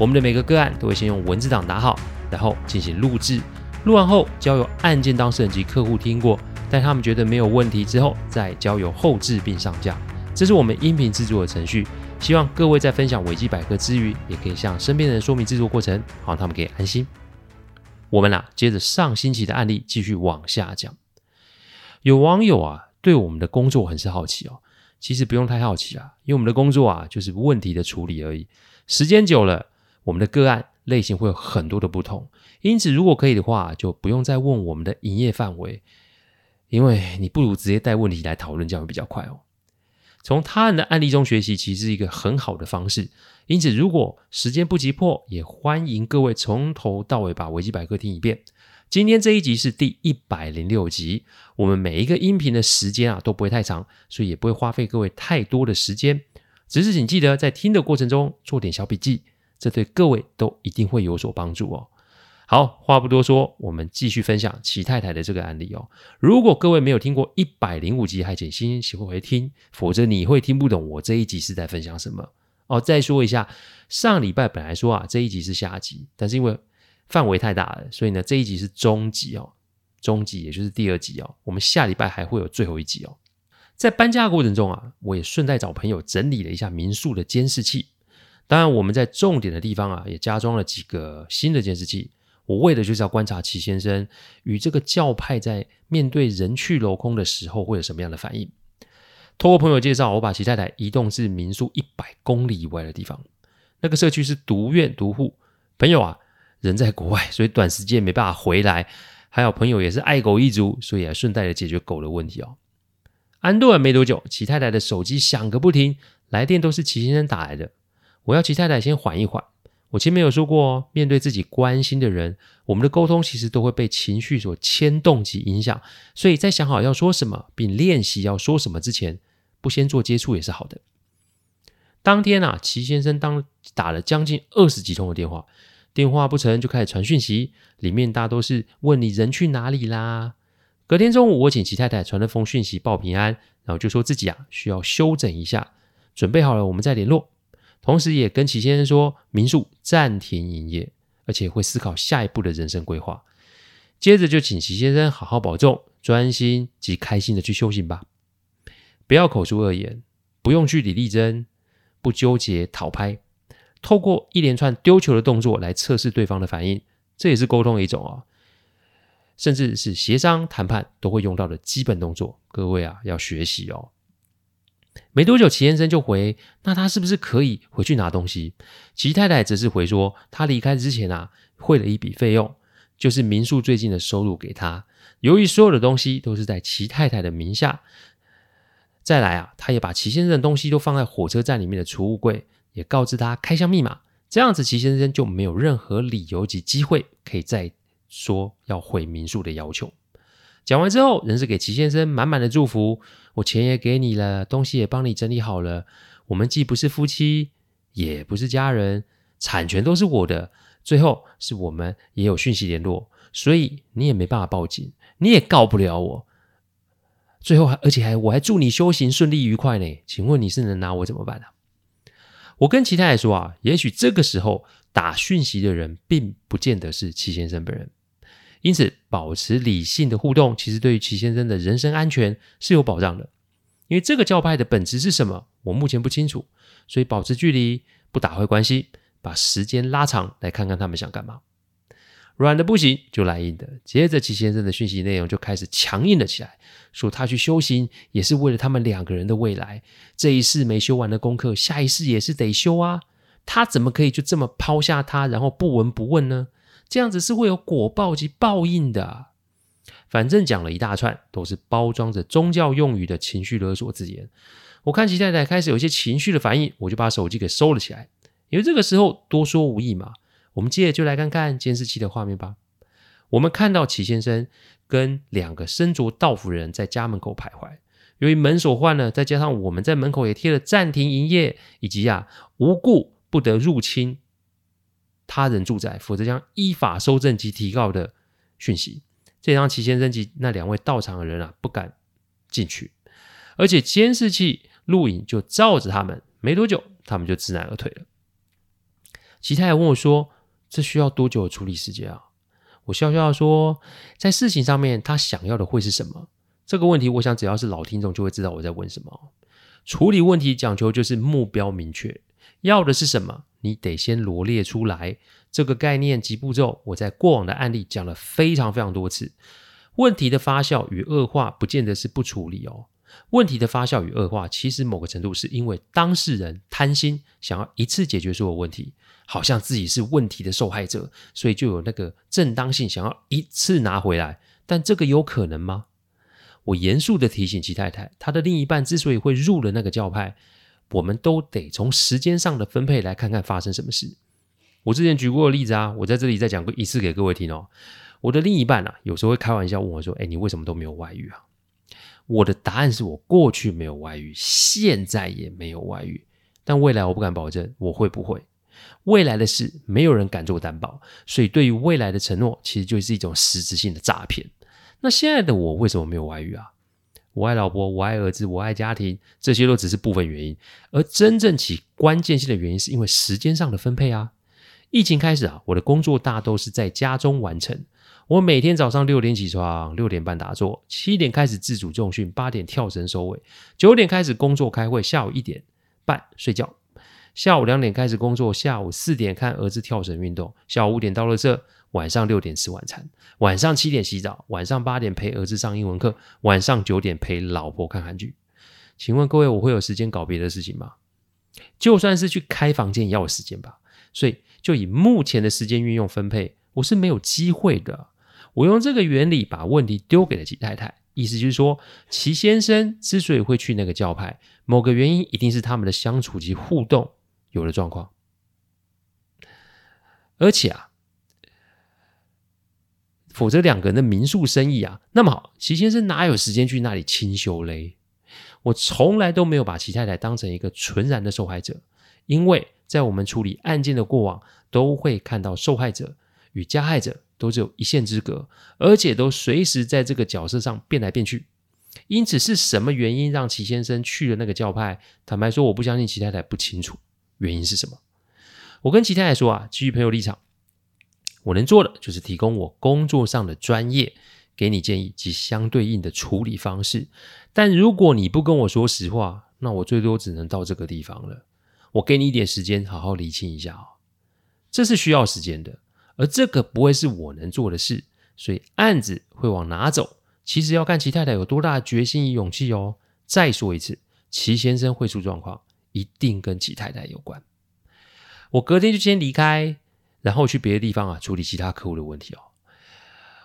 我们的每个个案都会先用文字档打好，然后进行录制，录完后交由案件当事人及客户听过，待他们觉得没有问题之后，再交由后制并上架。这是我们音频制作的程序。希望各位在分享维基百科之余，也可以向身边的人说明制作过程，好让他们可以安心。我们呐、啊，接着上星期的案例继续往下讲。有网友啊。对我们的工作很是好奇哦，其实不用太好奇啊，因为我们的工作啊就是问题的处理而已。时间久了，我们的个案类型会有很多的不同，因此如果可以的话，就不用再问我们的营业范围，因为你不如直接带问题来讨论，这样会比较快哦。从他人的案例中学习，其实是一个很好的方式。因此，如果时间不急迫，也欢迎各位从头到尾把维基百科听一遍。今天这一集是第一百零六集，我们每一个音频的时间啊都不会太长，所以也不会花费各位太多的时间。只是请记得在听的过程中做点小笔记，这对各位都一定会有所帮助哦。好，话不多说，我们继续分享齐太太的这个案例哦。如果各位没有听过一百零五集，还请先先回听，否则你会听不懂我这一集是在分享什么哦。再说一下，上礼拜本来说啊这一集是下集，但是因为范围太大了，所以呢，这一集是中集哦，中集也就是第二集哦。我们下礼拜还会有最后一集哦。在搬家的过程中啊，我也顺带找朋友整理了一下民宿的监视器。当然，我们在重点的地方啊，也加装了几个新的监视器。我为的就是要观察齐先生与这个教派在面对人去楼空的时候会有什么样的反应。透过朋友介绍，我把齐太太移动至民宿一百公里以外的地方。那个社区是独院独户，朋友啊。人在国外，所以短时间没办法回来。还有朋友也是爱狗一族，所以还顺带的解决狗的问题哦。安顿完没多久，齐太太的手机响个不停，来电都是齐先生打来的。我要齐太太先缓一缓。我前面有说过哦，面对自己关心的人，我们的沟通其实都会被情绪所牵动及影响。所以在想好要说什么，并练习要说什么之前，不先做接触也是好的。当天啊，齐先生当打了将近二十几通的电话。电话不成就开始传讯息，里面大都是问你人去哪里啦。隔天中午，我请齐太太传了封讯息报平安，然后就说自己啊需要休整一下，准备好了我们再联络。同时也跟齐先生说民宿暂停营业，而且会思考下一步的人生规划。接着就请齐先生好好保重，专心及开心的去修行吧，不要口出恶言，不用据理力争，不纠结讨拍。透过一连串丢球的动作来测试对方的反应，这也是沟通的一种哦，甚至是协商谈判都会用到的基本动作。各位啊，要学习哦。没多久，齐先生就回：“那他是不是可以回去拿东西？”齐太太则是回说：“他离开之前啊，汇了一笔费用，就是民宿最近的收入给他。由于所有的东西都是在齐太太的名下，再来啊，他也把齐先生的东西都放在火车站里面的储物柜。”也告知他开箱密码，这样子齐先生就没有任何理由及机会可以再说要回民宿的要求。讲完之后，仍是给齐先生满满的祝福。我钱也给你了，东西也帮你整理好了。我们既不是夫妻，也不是家人，产权都是我的。最后是我们也有讯息联络，所以你也没办法报警，你也告不了我。最后还而且还我还祝你修行顺利愉快呢。请问你是能拿我怎么办啊？我跟齐太太说啊，也许这个时候打讯息的人并不见得是齐先生本人，因此保持理性的互动，其实对于齐先生的人身安全是有保障的。因为这个教派的本质是什么，我目前不清楚，所以保持距离，不打坏关系，把时间拉长，来看看他们想干嘛。软的不行，就来硬的。接着，齐先生的讯息内容就开始强硬了起来，说他去修行也是为了他们两个人的未来。这一世没修完的功课，下一世也是得修啊。他怎么可以就这么抛下他，然后不闻不问呢？这样子是会有果报及报应的。反正讲了一大串，都是包装着宗教用语的情绪勒索字眼。我看齐太太开始有一些情绪的反应，我就把手机给收了起来，因为这个时候多说无益嘛。我们接着就来看看监视器的画面吧。我们看到齐先生跟两个身着道服人在家门口徘徊。由于门锁换了，再加上我们在门口也贴了暂停营业，以及呀、啊、无故不得入侵他人住宅，否则将依法收证及提告的讯息，这让齐先生及那两位到场的人啊不敢进去，而且监视器录影就照着他们，没多久他们就知难而退了。齐太太问我说：“这需要多久的处理时间啊？”我笑笑说：“在事情上面，他想要的会是什么？”这个问题，我想只要是老听众就会知道我在问什么。处理问题讲求就是目标明确，要的是什么，你得先罗列出来。这个概念及步骤，我在过往的案例讲了非常非常多次。问题的发酵与恶化，不见得是不处理哦。问题的发酵与恶化，其实某个程度是因为当事人贪心，想要一次解决所有问题，好像自己是问题的受害者，所以就有那个正当性，想要一次拿回来。但这个有可能吗？我严肃地提醒齐太太，她的另一半之所以会入了那个教派，我们都得从时间上的分配来看看发生什么事。我之前举过的例子啊，我在这里再讲过一次给各位听哦。我的另一半啊，有时候会开玩笑问我说：“哎，你为什么都没有外遇啊？”我的答案是我过去没有外遇，现在也没有外遇，但未来我不敢保证我会不会。未来的事没有人敢做担保，所以对于未来的承诺，其实就是一种实质性的诈骗。那现在的我为什么没有外遇啊？我爱老婆，我爱儿子，我爱家庭，这些都只是部分原因，而真正起关键性的原因是因为时间上的分配啊。疫情开始啊，我的工作大都是在家中完成。我每天早上六点起床，六点半打坐，七点开始自主重训，八点跳绳收尾，九点开始工作开会，下午一点半睡觉，下午两点开始工作，下午四点看儿子跳绳运动，下午五点到了这。晚上六点吃晚餐，晚上七点洗澡，晚上八点陪儿子上英文课，晚上九点陪老婆看韩剧。请问各位，我会有时间搞别的事情吗？就算是去开房间也要有时间吧。所以，就以目前的时间运用分配，我是没有机会的。我用这个原理把问题丢给了齐太太，意思就是说，齐先生之所以会去那个教派，某个原因一定是他们的相处及互动有了状况，而且啊。否则两个人的民宿生意啊，那么好，齐先生哪有时间去那里清修嘞？我从来都没有把齐太太当成一个纯然的受害者，因为在我们处理案件的过往，都会看到受害者与加害者都只有一线之隔，而且都随时在这个角色上变来变去。因此，是什么原因让齐先生去了那个教派？坦白说，我不相信齐太太不清楚原因是什么。我跟齐太太说啊，基于朋友立场。我能做的就是提供我工作上的专业，给你建议及相对应的处理方式。但如果你不跟我说实话，那我最多只能到这个地方了。我给你一点时间，好好理清一下哦。这是需要时间的，而这个不会是我能做的事。所以案子会往哪走，其实要看齐太太有多大决心与勇气哦。再说一次，齐先生会出状况，一定跟齐太太有关。我隔天就先离开。然后去别的地方啊，处理其他客户的问题哦。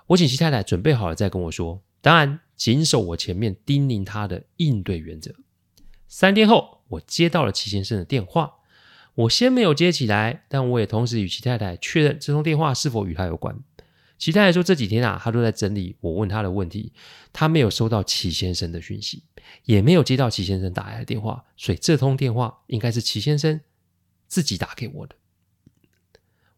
我请齐太太准备好了再跟我说，当然谨守我前面叮咛她的应对原则。三天后，我接到了齐先生的电话，我先没有接起来，但我也同时与齐太太确认这通电话是否与他有关。齐太太说这几天啊，她都在整理我问她的问题，她没有收到齐先生的讯息，也没有接到齐先生打来的电话，所以这通电话应该是齐先生自己打给我的。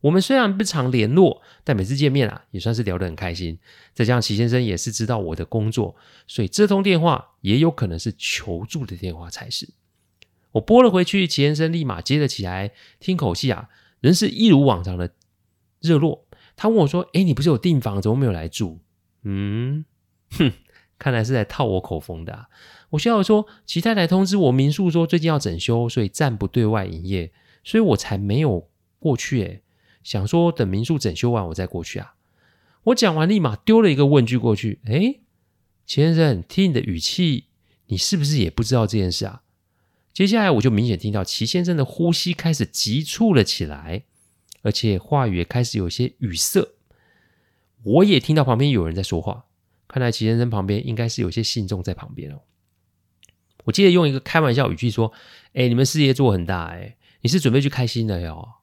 我们虽然不常联络，但每次见面啊，也算是聊得很开心。再加上齐先生也是知道我的工作，所以这通电话也有可能是求助的电话才是。我拨了回去，齐先生立马接了起来，听口气啊，仍是一如往常的热络。他问我说：“诶，你不是有订房，怎么没有来住？”嗯，哼，看来是在套我口风的啊。我笑着说：“齐太太通知我民宿说最近要整修，所以暂不对外营业，所以我才没有过去。”诶。想说等民宿整修完我再过去啊！我讲完立马丢了一个问句过去。哎，齐先生，听你的语气，你是不是也不知道这件事啊？接下来我就明显听到齐先生的呼吸开始急促了起来，而且话语也开始有些语塞。我也听到旁边有人在说话，看来齐先生旁边应该是有些信众在旁边哦。我记得用一个开玩笑语气说：“哎，你们事业做很大，哎，你是准备去开心的哟？”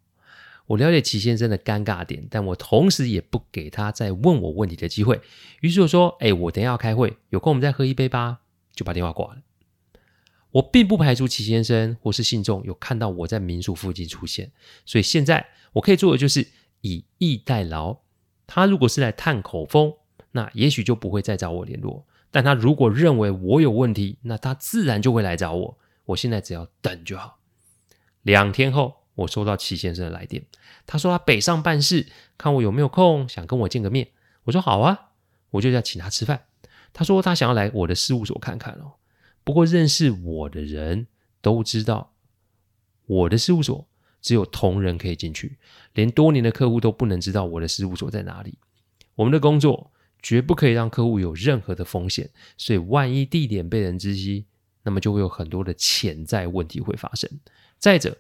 我了解齐先生的尴尬点，但我同时也不给他再问我问题的机会。于是我说：“哎，我等下要开会，有空我们再喝一杯吧。”就把电话挂了。我并不排除齐先生或是信众有看到我在民宿附近出现，所以现在我可以做的就是以逸待劳。他如果是来探口风，那也许就不会再找我联络；但他如果认为我有问题，那他自然就会来找我。我现在只要等就好。两天后。我收到齐先生的来电，他说他北上办事，看我有没有空，想跟我见个面。我说好啊，我就要请他吃饭。他说他想要来我的事务所看看哦。不过认识我的人都知道，我的事务所只有同仁可以进去，连多年的客户都不能知道我的事务所在哪里。我们的工作绝不可以让客户有任何的风险，所以万一地点被人知悉，那么就会有很多的潜在问题会发生。再者，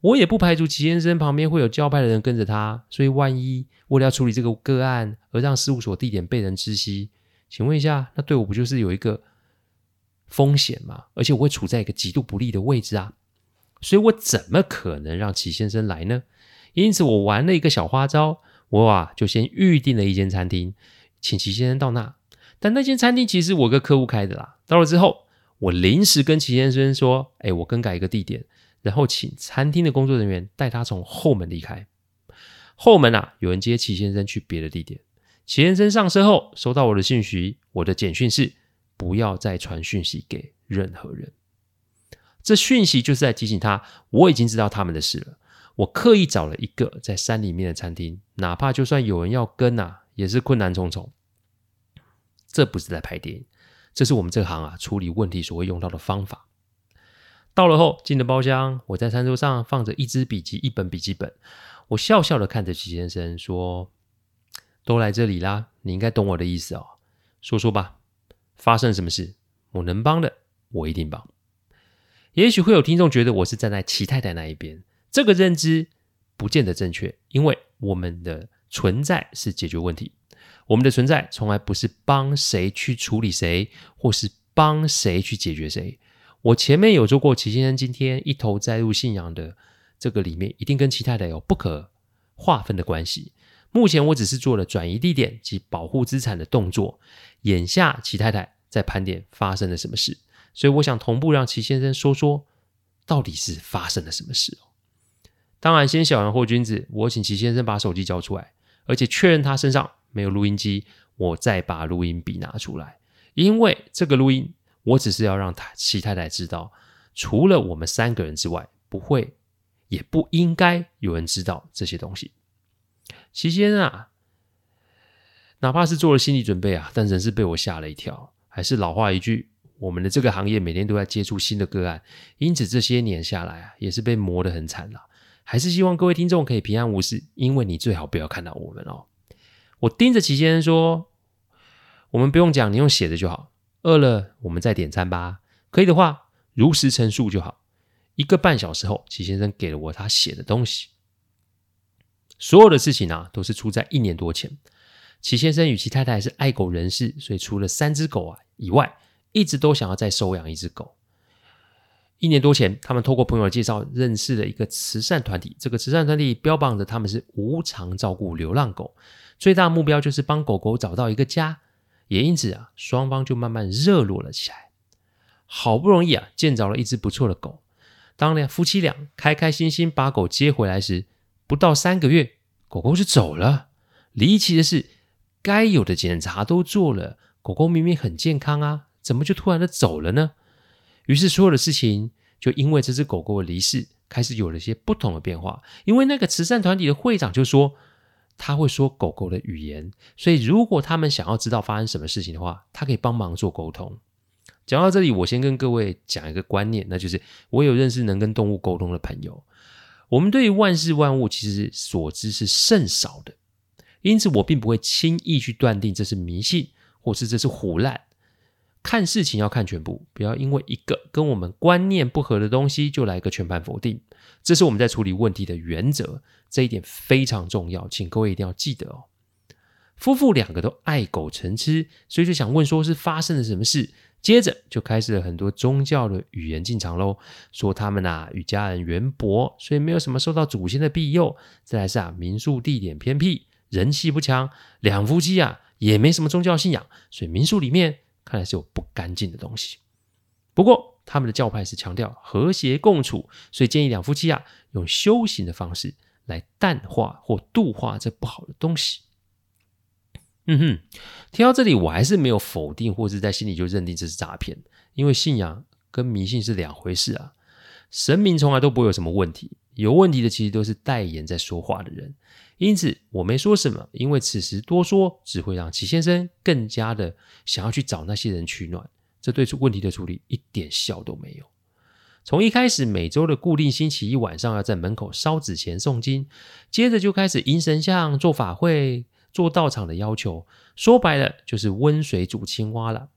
我也不排除齐先生旁边会有教派的人跟着他，所以万一为了要处理这个个案而让事务所地点被人知悉，请问一下，那对我不就是有一个风险吗？而且我会处在一个极度不利的位置啊！所以我怎么可能让齐先生来呢？因此，我玩了一个小花招，我啊就先预定了一间餐厅，请齐先生到那。但那间餐厅其实我跟客户开的啦。到了之后，我临时跟齐先生说：“哎，我更改一个地点。”然后请餐厅的工作人员带他从后门离开。后门啊，有人接齐先生去别的地点。齐先生上车后，收到我的信息，我的简讯是不要再传讯息给任何人。这讯息就是在提醒他，我已经知道他们的事了。我刻意找了一个在山里面的餐厅，哪怕就算有人要跟啊，也是困难重重。这不是在拍电影，这是我们这行啊处理问题所会用到的方法。到了后，进了包厢，我在餐桌上放着一支笔记、一本笔记本。我笑笑的看着齐先生说：“都来这里啦，你应该懂我的意思哦。说说吧，发生什么事？我能帮的，我一定帮。也许会有听众觉得我是站在齐太太那一边，这个认知不见得正确，因为我们的存在是解决问题，我们的存在从来不是帮谁去处理谁，或是帮谁去解决谁。”我前面有说过，齐先生今天一头栽入信仰的这个里面，一定跟齐太太有不可划分的关系。目前我只是做了转移地点及保护资产的动作，眼下齐太太在盘点发生了什么事，所以我想同步让齐先生说说到底是发生了什么事。当然，先小人后君子，我请齐先生把手机交出来，而且确认他身上没有录音机，我再把录音笔拿出来，因为这个录音。我只是要让他齐太太知道，除了我们三个人之外，不会，也不应该有人知道这些东西。齐先啊，哪怕是做了心理准备啊，但仍是被我吓了一跳。还是老话一句，我们的这个行业每天都在接触新的个案，因此这些年下来啊，也是被磨得很惨了。还是希望各位听众可以平安无事，因为你最好不要看到我们哦。我盯着齐先生说：“我们不用讲，你用写的就好。”饿了，我们再点餐吧。可以的话，如实陈述就好。一个半小时后，齐先生给了我他写的东西。所有的事情啊，都是出在一年多前。齐先生与其太太是爱狗人士，所以除了三只狗啊以外，一直都想要再收养一只狗。一年多前，他们透过朋友介绍认识了一个慈善团体。这个慈善团体标榜着他们是无偿照顾流浪狗，最大目标就是帮狗狗找到一个家。也因此啊，双方就慢慢热络了起来。好不容易啊，见着了一只不错的狗。当呢夫妻俩开开心心把狗接回来时，不到三个月，狗狗就走了。离奇的是，该有的检查都做了，狗狗明明很健康啊，怎么就突然的走了呢？于是所有的事情就因为这只狗狗的离世，开始有了些不同的变化。因为那个慈善团体的会长就说。他会说狗狗的语言，所以如果他们想要知道发生什么事情的话，他可以帮忙做沟通。讲到这里，我先跟各位讲一个观念，那就是我有认识能跟动物沟通的朋友。我们对于万事万物其实所知是甚少的，因此我并不会轻易去断定这是迷信，或是这是胡乱。看事情要看全部，不要因为一个跟我们观念不合的东西就来个全盘否定。这是我们在处理问题的原则，这一点非常重要，请各位一定要记得哦。夫妇两个都爱狗成痴，所以就想问说是发生了什么事，接着就开始了很多宗教的语言进场喽，说他们啊与家人缘薄，所以没有什么受到祖先的庇佑。再来是啊民宿地点偏僻，人气不强，两夫妻啊也没什么宗教信仰，所以民宿里面看来是有不干净的东西。不过他们的教派是强调和谐共处，所以建议两夫妻啊用修行的方式来淡化或度化这不好的东西。嗯哼，听到这里，我还是没有否定或是在心里就认定这是诈骗，因为信仰跟迷信是两回事啊。神明从来都不会有什么问题，有问题的其实都是代言在说话的人。因此我没说什么，因为此时多说只会让齐先生更加的想要去找那些人取暖，这对出问题的处理一点效都没有。从一开始每周的固定星期一晚上要在门口烧纸钱诵经，接着就开始迎神像做法会。做道场的要求，说白了就是温水煮青蛙了。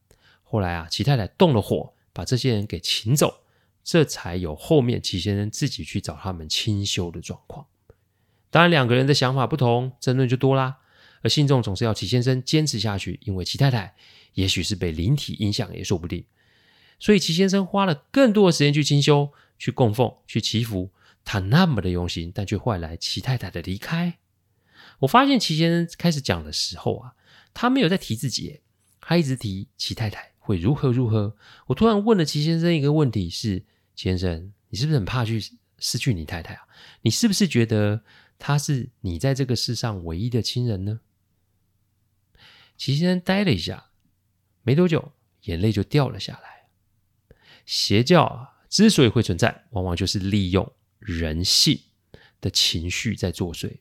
后来啊，齐太太动了火，把这些人给请走，这才有后面齐先生自己去找他们清修的状况。当然，两个人的想法不同，争论就多啦。而信众总是要齐先生坚持下去，因为齐太太也许是被灵体影响，也说不定。所以齐先生花了更多的时间去清修、去供奉、去祈福，他那么的用心，但却换来齐太太的离开。我发现齐先生开始讲的时候啊，他没有在提自己，他一直提齐太太会如何如何。我突然问了齐先生一个问题是：先生，你是不是很怕去失去你太太啊？你是不是觉得他是你在这个世上唯一的亲人呢？齐先生呆了一下，没多久眼泪就掉了下来。邪教啊，之所以会存在，往往就是利用人性的情绪在作祟。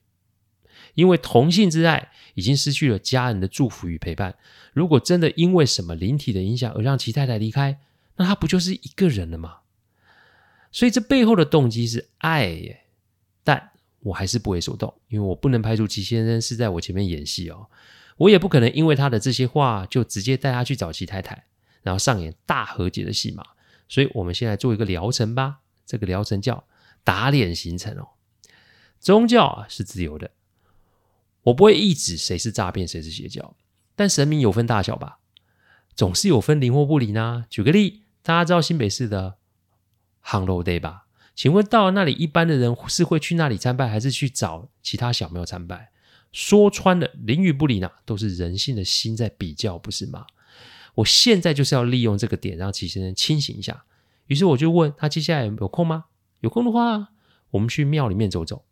因为同性之爱已经失去了家人的祝福与陪伴，如果真的因为什么灵体的影响而让齐太太离开，那他不就是一个人了吗？所以这背后的动机是爱耶，但我还是不为所动，因为我不能排除齐先生是在我前面演戏哦，我也不可能因为他的这些话就直接带他去找齐太太，然后上演大和解的戏码。所以我们先来做一个疗程吧，这个疗程叫打脸行程哦。宗教啊是自由的。我不会一指谁是诈骗，谁是邪教，但神明有分大小吧，总是有分灵或不灵啊。举个例，大家知道新北市的 Hello Day 吧？请问到了那里，一般的人是会去那里参拜，还是去找其他小庙参拜？说穿了，灵与不灵啊，都是人性的心在比较，不是吗？我现在就是要利用这个点，让齐先生清醒一下。于是我就问他，接下来有空吗？有空的话，我们去庙里面走走。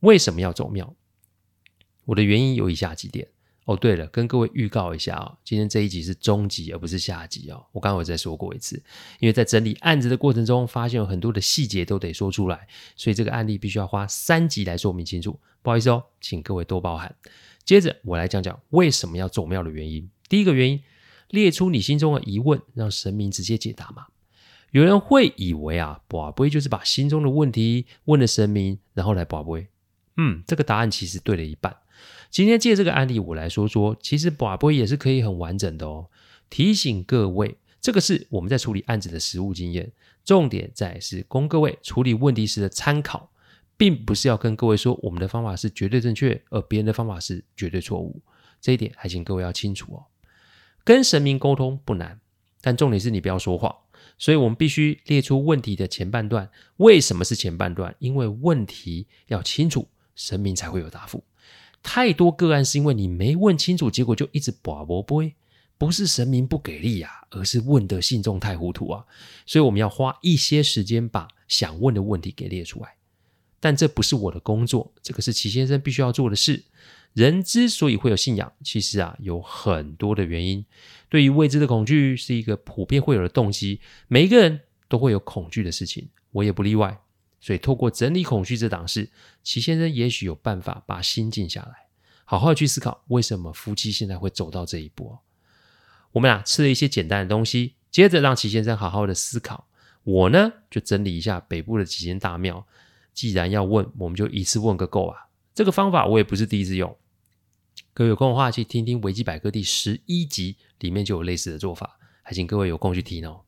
为什么要走庙？我的原因有以下几点哦。对了，跟各位预告一下、哦，今天这一集是中集，而不是下集哦。我刚刚有再说过一次，因为在整理案子的过程中，发现有很多的细节都得说出来，所以这个案例必须要花三集来说明清楚。不好意思哦，请各位多包涵。接着我来讲讲为什么要走庙的原因。第一个原因，列出你心中的疑问，让神明直接解答嘛。有人会以为啊，跋杯就是把心中的问题问了神明，然后来跋杯。嗯，这个答案其实对了一半。今天借这个案例，我来说说，其实跋杯也是可以很完整的哦。提醒各位，这个是我们在处理案子的实务经验，重点在是供各位处理问题时的参考，并不是要跟各位说我们的方法是绝对正确，而别人的方法是绝对错误。这一点还请各位要清楚哦。跟神明沟通不难，但重点是你不要说谎。所以我们必须列出问题的前半段。为什么是前半段？因为问题要清楚，神明才会有答复。太多个案是因为你没问清楚，结果就一直跋杯，不是神明不给力啊，而是问的信众太糊涂啊。所以我们要花一些时间把想问的问题给列出来。但这不是我的工作，这个是齐先生必须要做的事。人之所以会有信仰，其实啊有很多的原因。对于未知的恐惧是一个普遍会有的动机，每一个人都会有恐惧的事情，我也不例外。所以，透过整理恐惧这档事，齐先生也许有办法把心静下来，好好去思考为什么夫妻现在会走到这一步。我们俩吃了一些简单的东西，接着让齐先生好好的思考。我呢，就整理一下北部的几间大庙。既然要问，我们就一次问个够啊！这个方法我也不是第一次用，各位有空的话去听听维基百科第十一集，里面就有类似的做法，还请各位有空去听哦。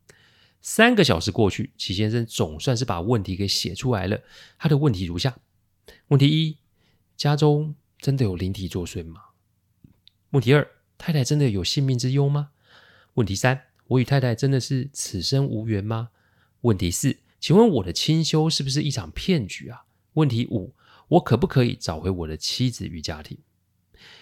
三个小时过去，齐先生总算是把问题给写出来了。他的问题如下：问题一，家中真的有灵体作祟吗？问题二，太太真的有性命之忧吗？问题三，我与太太真的是此生无缘吗？问题四，请问我的清修是不是一场骗局啊？问题五，我可不可以找回我的妻子与家庭？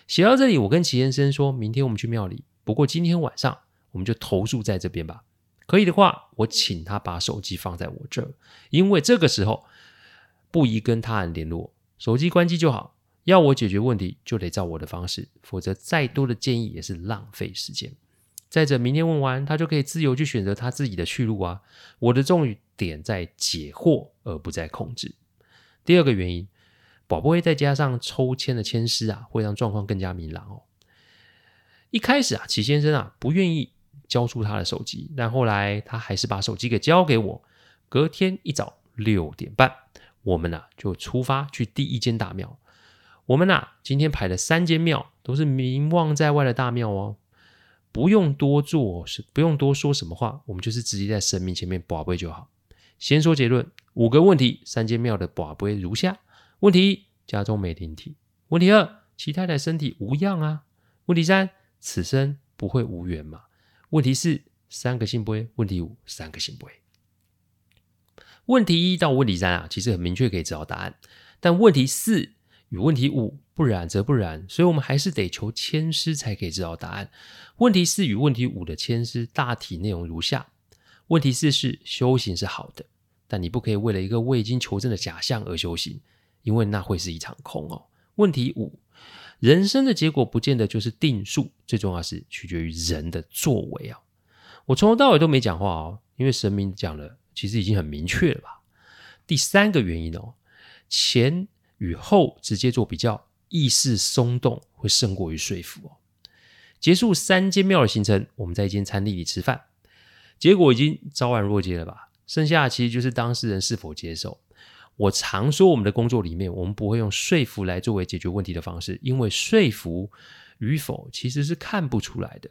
写到这里，我跟齐先生说，明天我们去庙里，不过今天晚上我们就投宿在这边吧。可以的话，我请他把手机放在我这儿，因为这个时候不宜跟他人联络，手机关机就好。要我解决问题，就得照我的方式，否则再多的建议也是浪费时间。再者，明天问完，他就可以自由去选择他自己的去路啊。我的重点在解惑，而不在控制。第二个原因，宝贝再加上抽签的签诗啊，会让状况更加明朗哦。一开始啊，齐先生啊不愿意交出他的手机，但后来他还是把手机给交给我。隔天一早六点半，我们呐、就出发去第一间大庙。我们呐、今天排了三间庙，都是名望在外的大庙哦，不用多做，是不用多说什么话，我们就是直接在神明前面跋杯就好。先说结论，五个问题，三间庙的跋杯如下：问题一，家中没灵体；问题二，其太太身体无恙啊；问题三，此生不会无缘嘛；问题四，三个圣杯；问题五，三个圣杯。问题一到问题三啊，其实很明确可以知道答案，但问题四。与问题五不然则不然，所以我们还是得求签师才可以知道答案。问题四与问题五的签师大体内容如下：问题四是修行是好的，但你不可以为了一个未经求证的假象而修行，因为那会是一场空哦。问题五，人生的结果不见得就是定数，最重要是取决于人的作为啊。我从头到尾都没讲话哦，因为神明讲了，其实已经很明确了吧。第三个原因哦，前。与后直接做比较，意识松动会胜过于说服哦。结束三间庙的行程，我们在一间餐厅里吃饭，结果已经昭然若揭了吧？剩下的其实就是当事人是否接受。我常说，我们的工作里面，我们不会用说服来作为解决问题的方式，因为说服与否其实是看不出来的。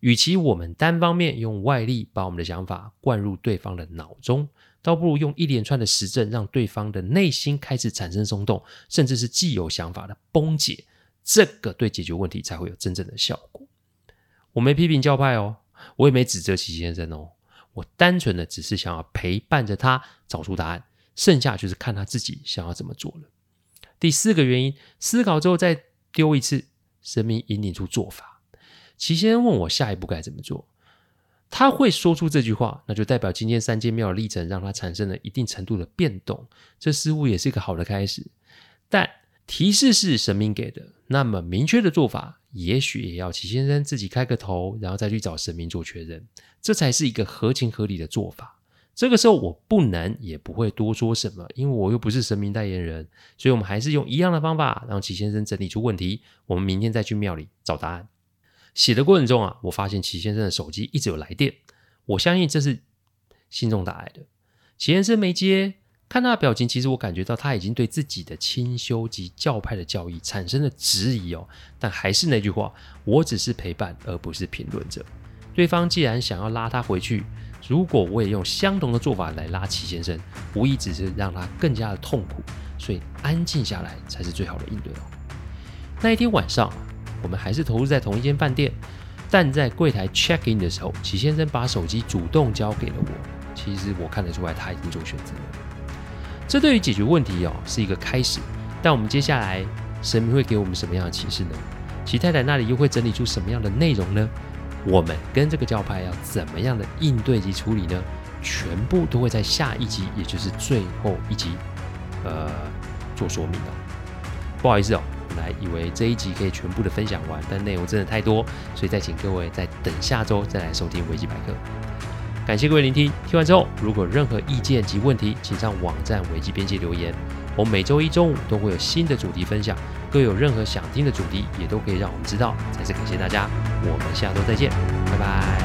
与其我们单方面用外力把我们的想法灌入对方的脑中。倒不如用一连串的实证，让对方的内心开始产生松动，甚至是既有想法的崩解，这个对解决问题才会有真正的效果。我没批评教派哦，我也没指责齐先生哦，我单纯的只是想要陪伴着他找出答案，剩下就是看他自己想要怎么做了。第四个原因，思考之后再丢一次，神明引领出做法。齐先生问我下一步该怎么做。他会说出这句话，那就代表今天三间庙的历程让他产生了一定程度的变动，这似乎也是一个好的开始。但提示是神明给的，那么明确的做法，也许也要齐先生自己开个头，然后再去找神明做确认，这才是一个合情合理的做法。这个时候我不能也不会多说什么，因为我又不是神明代言人，所以我们还是用一样的方法让齐先生整理出问题，我们明天再去庙里找答案。写的过程中啊，我发现齐先生的手机一直有来电，我相信这是信众打来的。齐先生没接，看他的表情，其实我感觉到他已经对自己的清修及教派的教义产生了质疑哦。但还是那句话，我只是陪伴，而不是评论者。对方既然想要拉他回去，如果我也用相同的做法来拉齐先生，无疑只是让他更加的痛苦。所以安静下来才是最好的应对哦。那一天晚上。我们还是投入在同一间饭店，但在柜台 check in 的时候，齐先生把手机主动交给了我。其实我看得出来，他已经做选择了。这对于解决问题哦是一个开始，但我们接下来神明会给我们什么样的启示呢？齐太太那里又会整理出什么样的内容呢？我们跟这个教派要怎么样的应对及处理呢？全部都会在下一集，也就是最后一集，呃，做说明哦。不好意思哦。本来以为这一集可以全部的分享完，但内容真的太多，所以再请各位再等下周再来收听维基百科。感谢各位聆听，听完之后如果有任何意见及问题，请上网站维基编辑留言。我每周一中午都会有新的主题分享，各位有任何想听的主题，也都可以让我们知道。再次感谢大家，我们下周再见，拜拜。